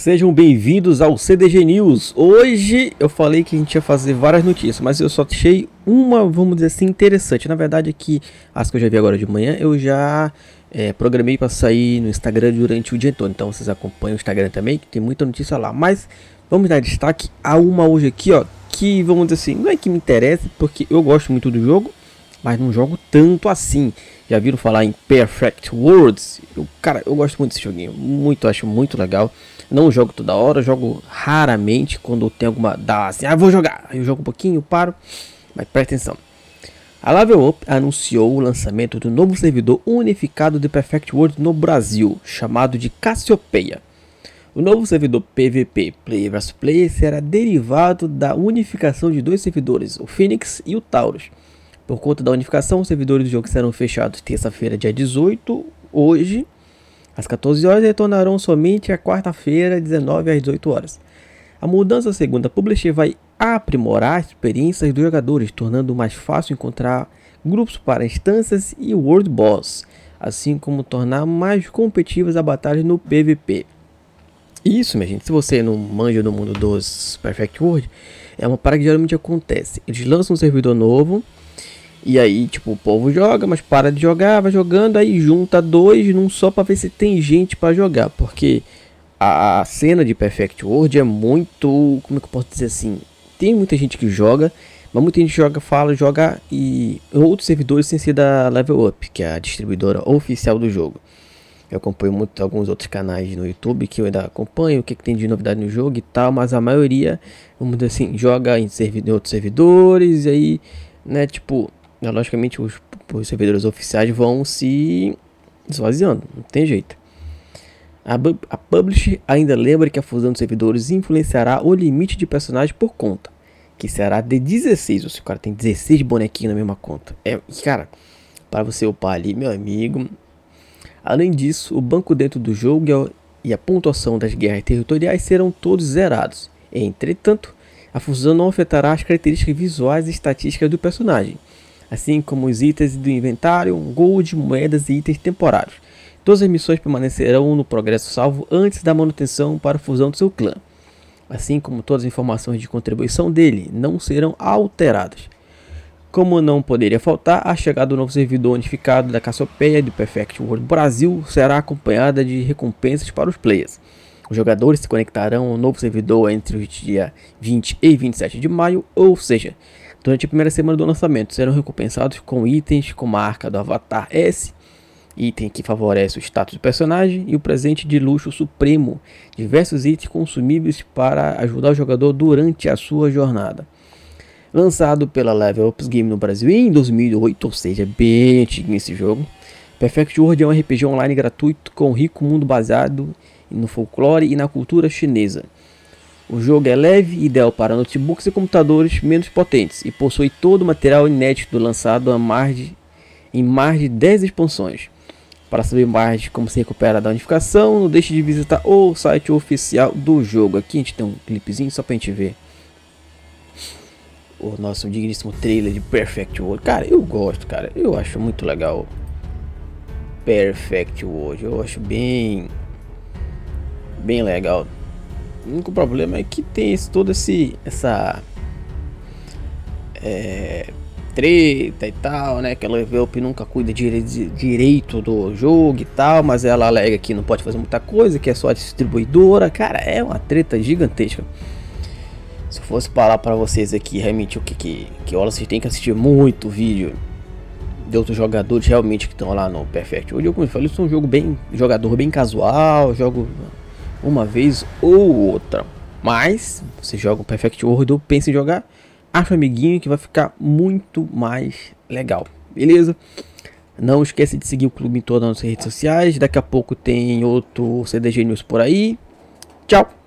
Sejam bem-vindos ao CDG News. Hoje eu falei que a gente ia fazer várias notícias, mas eu só achei uma, vamos dizer assim, interessante. Na verdade, aqui, as que eu já vi agora de manhã, eu já é, programei para sair no Instagram durante o dia todo. Então vocês acompanham o Instagram também, que tem muita notícia lá. Mas vamos dar destaque a uma hoje aqui, ó, que vamos dizer assim, não é que me interessa, porque eu gosto muito do jogo, mas não jogo tanto assim. Já viram falar em Perfect Worlds? Eu, cara, eu gosto muito desse joguinho, muito, acho muito legal. Não jogo toda hora, jogo raramente quando tem alguma. Dá assim, ah, vou jogar. Eu jogo um pouquinho, paro. Mas presta atenção. A Level Up anunciou o lançamento do novo servidor unificado de Perfect World no Brasil, chamado de Cassiopeia. O novo servidor PVP Player vs Player será derivado da unificação de dois servidores, o Phoenix e o Taurus. Por conta da unificação, os servidores do jogo serão fechados terça-feira, dia 18, hoje, às 14 horas retornarão somente a quarta-feira, 19 às 18 horas. A mudança, segundo a publisher, vai aprimorar as experiências dos jogadores, tornando mais fácil encontrar grupos para instâncias e World Boss, assim como tornar mais competitivas as batalhas no PVP. Isso, minha gente, se você não manja no mundo dos Perfect World, é uma parada que geralmente acontece. Eles lançam um servidor novo, e aí, tipo, o povo joga, mas para de jogar, vai jogando, aí junta dois num só para ver se tem gente para jogar, porque a, cena de Perfect World é muito, como é que eu posso dizer assim, tem muita gente que joga, mas muita gente joga, fala, joga e outros servidores sem ser da Level Up, que é a distribuidora oficial do jogo. Eu acompanho muito alguns outros canais no YouTube que eu ainda acompanho, o que, que tem de novidade no jogo e tal, mas a maioria, vamos dizer assim, joga em, em outros servidores, e aí, né, tipo, logicamente os, os servidores oficiais vão se esvaziando, não tem jeito. A, a Publish ainda lembra que a fusão de servidores influenciará o limite de personagens por conta, que será de 16. Ou seja, o cara tem 16 bonequinhos na mesma conta. É, cara, para você upar ali, meu amigo. Além disso, o banco dentro do jogo e a pontuação das guerras territoriais serão todos zerados. Entretanto, a fusão não afetará as características visuais e estatísticas do personagem assim como os itens do inventário, gold, moedas e itens temporários. Todas as missões permanecerão no progresso salvo antes da manutenção para a fusão do seu clã, assim como todas as informações de contribuição dele não serão alteradas. Como não poderia faltar, a chegada do novo servidor unificado da Cassiopeia do Perfect World Brasil será acompanhada de recompensas para os players. Os jogadores se conectarão ao novo servidor entre os dias 20 e 27 de maio, ou seja, Durante a primeira semana do lançamento, serão recompensados com itens com marca do Avatar S, item que favorece o status do personagem, e o presente de luxo supremo, diversos itens consumíveis para ajudar o jogador durante a sua jornada. Lançado pela Level Ups Game no Brasil em 2008, ou seja, bem antigo esse jogo, Perfect World é um RPG online gratuito com um rico mundo baseado no folclore e na cultura chinesa. O jogo é leve, ideal para notebooks e computadores menos potentes e possui todo o material inédito lançado mais de, em mais de 10 expansões. Para saber mais de como se recupera da unificação, não deixe de visitar o site oficial do jogo. Aqui a gente tem um clipezinho só para a gente ver o nosso digníssimo trailer de Perfect World. Cara, eu gosto, cara. Eu acho muito legal Perfect World. Eu acho bem bem legal. O único problema é que tem esse, todo esse essa é, treta e tal, né? Que a Level Up nunca cuida dire direito do jogo e tal, mas ela alega que não pode fazer muita coisa, que é só a distribuidora. Cara, é uma treta gigantesca. Se fosse falar para vocês aqui realmente o que que, que olha, vocês têm que assistir muito vídeo de outros jogadores realmente que estão lá no Perfect. Hoje, como eu falei, eu sou um jogo bem jogador bem casual, jogo uma vez ou outra. Mas você joga o Perfect World ou pensa em jogar, acha um amiguinho que vai ficar muito mais legal. Beleza? Não esqueça de seguir o clube em todas as redes sociais. Daqui a pouco tem outro CDG News por aí. Tchau!